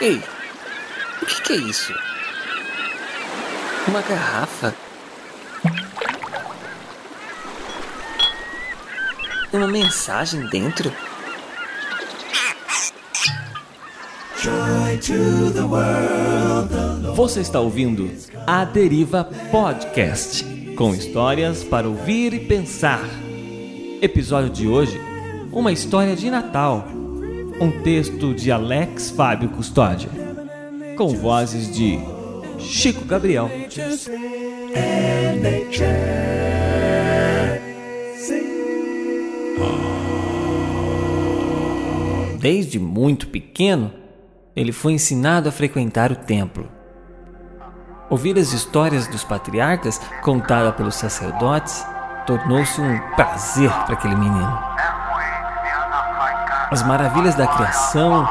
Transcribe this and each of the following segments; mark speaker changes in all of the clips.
Speaker 1: Ei, o que, que é isso? Uma garrafa? Uma mensagem dentro?
Speaker 2: Você está ouvindo A Deriva Podcast com histórias para ouvir e pensar. Episódio de hoje: Uma história de Natal. Um texto de Alex Fábio Custódio, com vozes de Chico Gabriel. Desde muito pequeno, ele foi ensinado a frequentar o templo. Ouvir as histórias dos patriarcas contadas pelos sacerdotes tornou-se um prazer para aquele menino. As maravilhas da criação,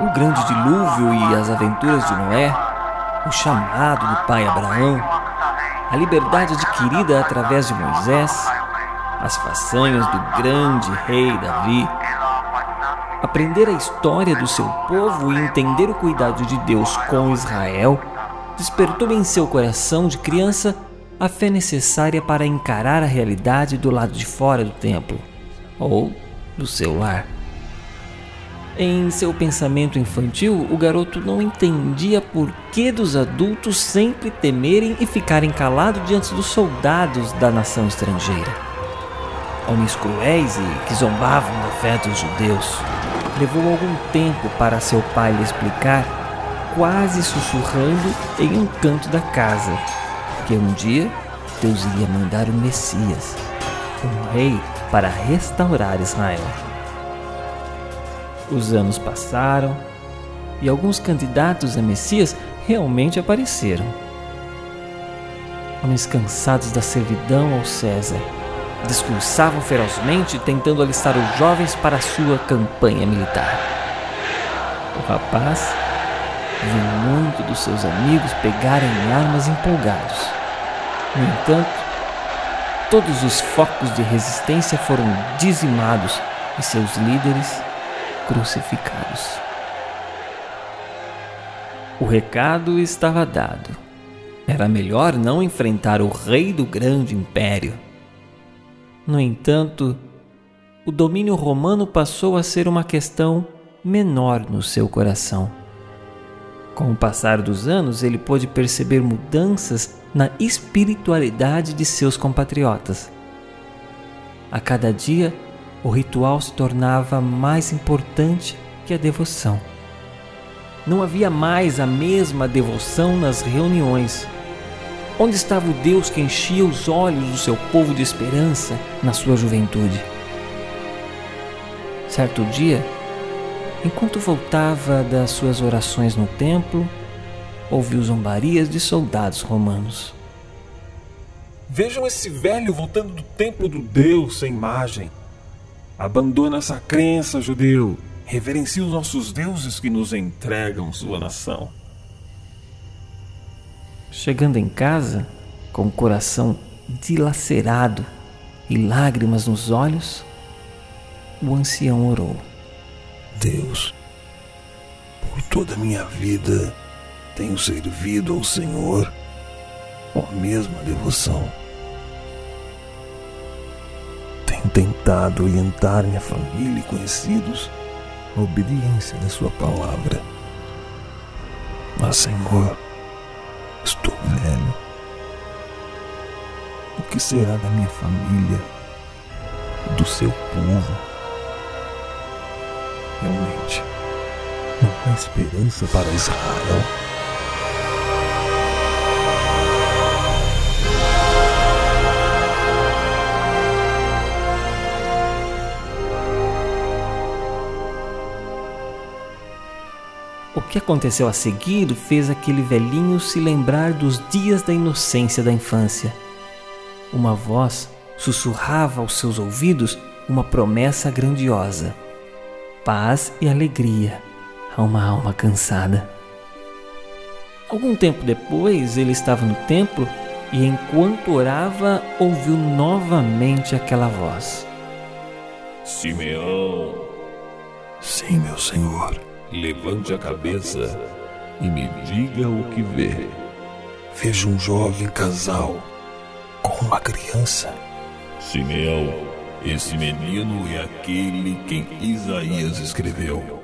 Speaker 2: o grande dilúvio e as aventuras de Noé, o chamado do pai Abraão, a liberdade adquirida através de Moisés, as façanhas do grande rei Davi, aprender a história do seu povo e entender o cuidado de Deus com Israel despertou em seu coração de criança a fé necessária para encarar a realidade do lado de fora do templo ou do seu lar. Em seu pensamento infantil, o garoto não entendia por que dos adultos sempre temerem e ficarem calados diante dos soldados da nação estrangeira. Homens cruéis e que zombavam da fé dos judeus. Levou algum tempo para seu pai lhe explicar, quase sussurrando em um canto da casa, que um dia Deus iria mandar o Messias, um rei para restaurar Israel. Os anos passaram e alguns candidatos a Messias realmente apareceram. Homens cansados da servidão ao César discursavam ferozmente tentando alistar os jovens para a sua campanha militar. O rapaz viu muito dos seus amigos pegarem armas empolgados. No entanto, todos os focos de resistência foram dizimados e seus líderes crucificados. O recado estava dado. Era melhor não enfrentar o rei do grande império. No entanto, o domínio romano passou a ser uma questão menor no seu coração. Com o passar dos anos, ele pôde perceber mudanças na espiritualidade de seus compatriotas. A cada dia, o ritual se tornava mais importante que a devoção. Não havia mais a mesma devoção nas reuniões. Onde estava o Deus que enchia os olhos do seu povo de esperança na sua juventude? Certo dia, enquanto voltava das suas orações no templo, ouviu zombarias de soldados romanos.
Speaker 3: Vejam esse velho voltando do templo do Deus sem imagem. Abandona essa crença, judeu. Reverencie os nossos deuses que nos entregam sua nação.
Speaker 2: Chegando em casa, com o coração dilacerado e lágrimas nos olhos, o ancião orou.
Speaker 4: Deus, por toda a minha vida tenho servido ao Senhor com a mesma devoção. Tentado orientar minha família e conhecidos na obediência da Sua palavra. Mas, Senhor, estou velho. O que será da minha família, do seu povo? Realmente, não há esperança para Israel.
Speaker 2: O que aconteceu a seguir fez aquele velhinho se lembrar dos dias da inocência da infância. Uma voz sussurrava aos seus ouvidos uma promessa grandiosa: paz e alegria a uma alma cansada. Algum tempo depois, ele estava no templo e, enquanto orava, ouviu novamente aquela voz:
Speaker 3: Simeão,
Speaker 4: Sim, meu Senhor.
Speaker 3: Levante a cabeça e me diga o que vê.
Speaker 4: Vejo um jovem casal com uma criança.
Speaker 3: Simeão, esse menino é aquele quem Isaías escreveu.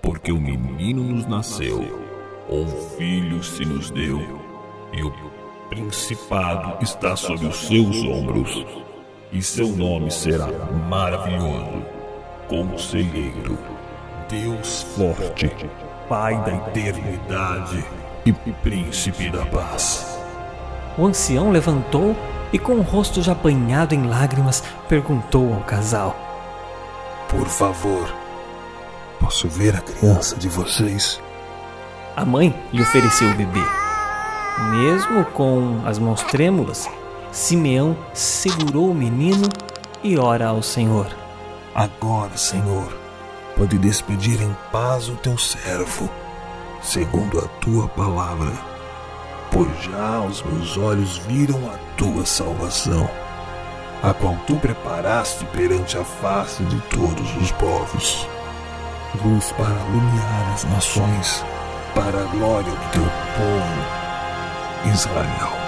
Speaker 3: Porque o menino nos nasceu, um filho se nos deu, e o principado está sobre os seus ombros, e seu nome será maravilhoso, conselheiro, Deus forte, Pai da eternidade e príncipe da paz.
Speaker 2: O ancião levantou e, com o rosto já banhado em lágrimas, perguntou ao casal:
Speaker 4: Por favor, posso ver a criança de vocês?
Speaker 2: A mãe lhe ofereceu o bebê. Mesmo com as mãos trêmulas, Simeão segurou o menino e ora ao Senhor.
Speaker 4: Agora, Senhor, pode despedir em paz o teu servo, segundo a tua palavra, pois já os meus olhos viram a tua salvação, a qual tu preparaste perante a face de todos os povos, luz para iluminar as nações, para a glória do teu povo, Israel.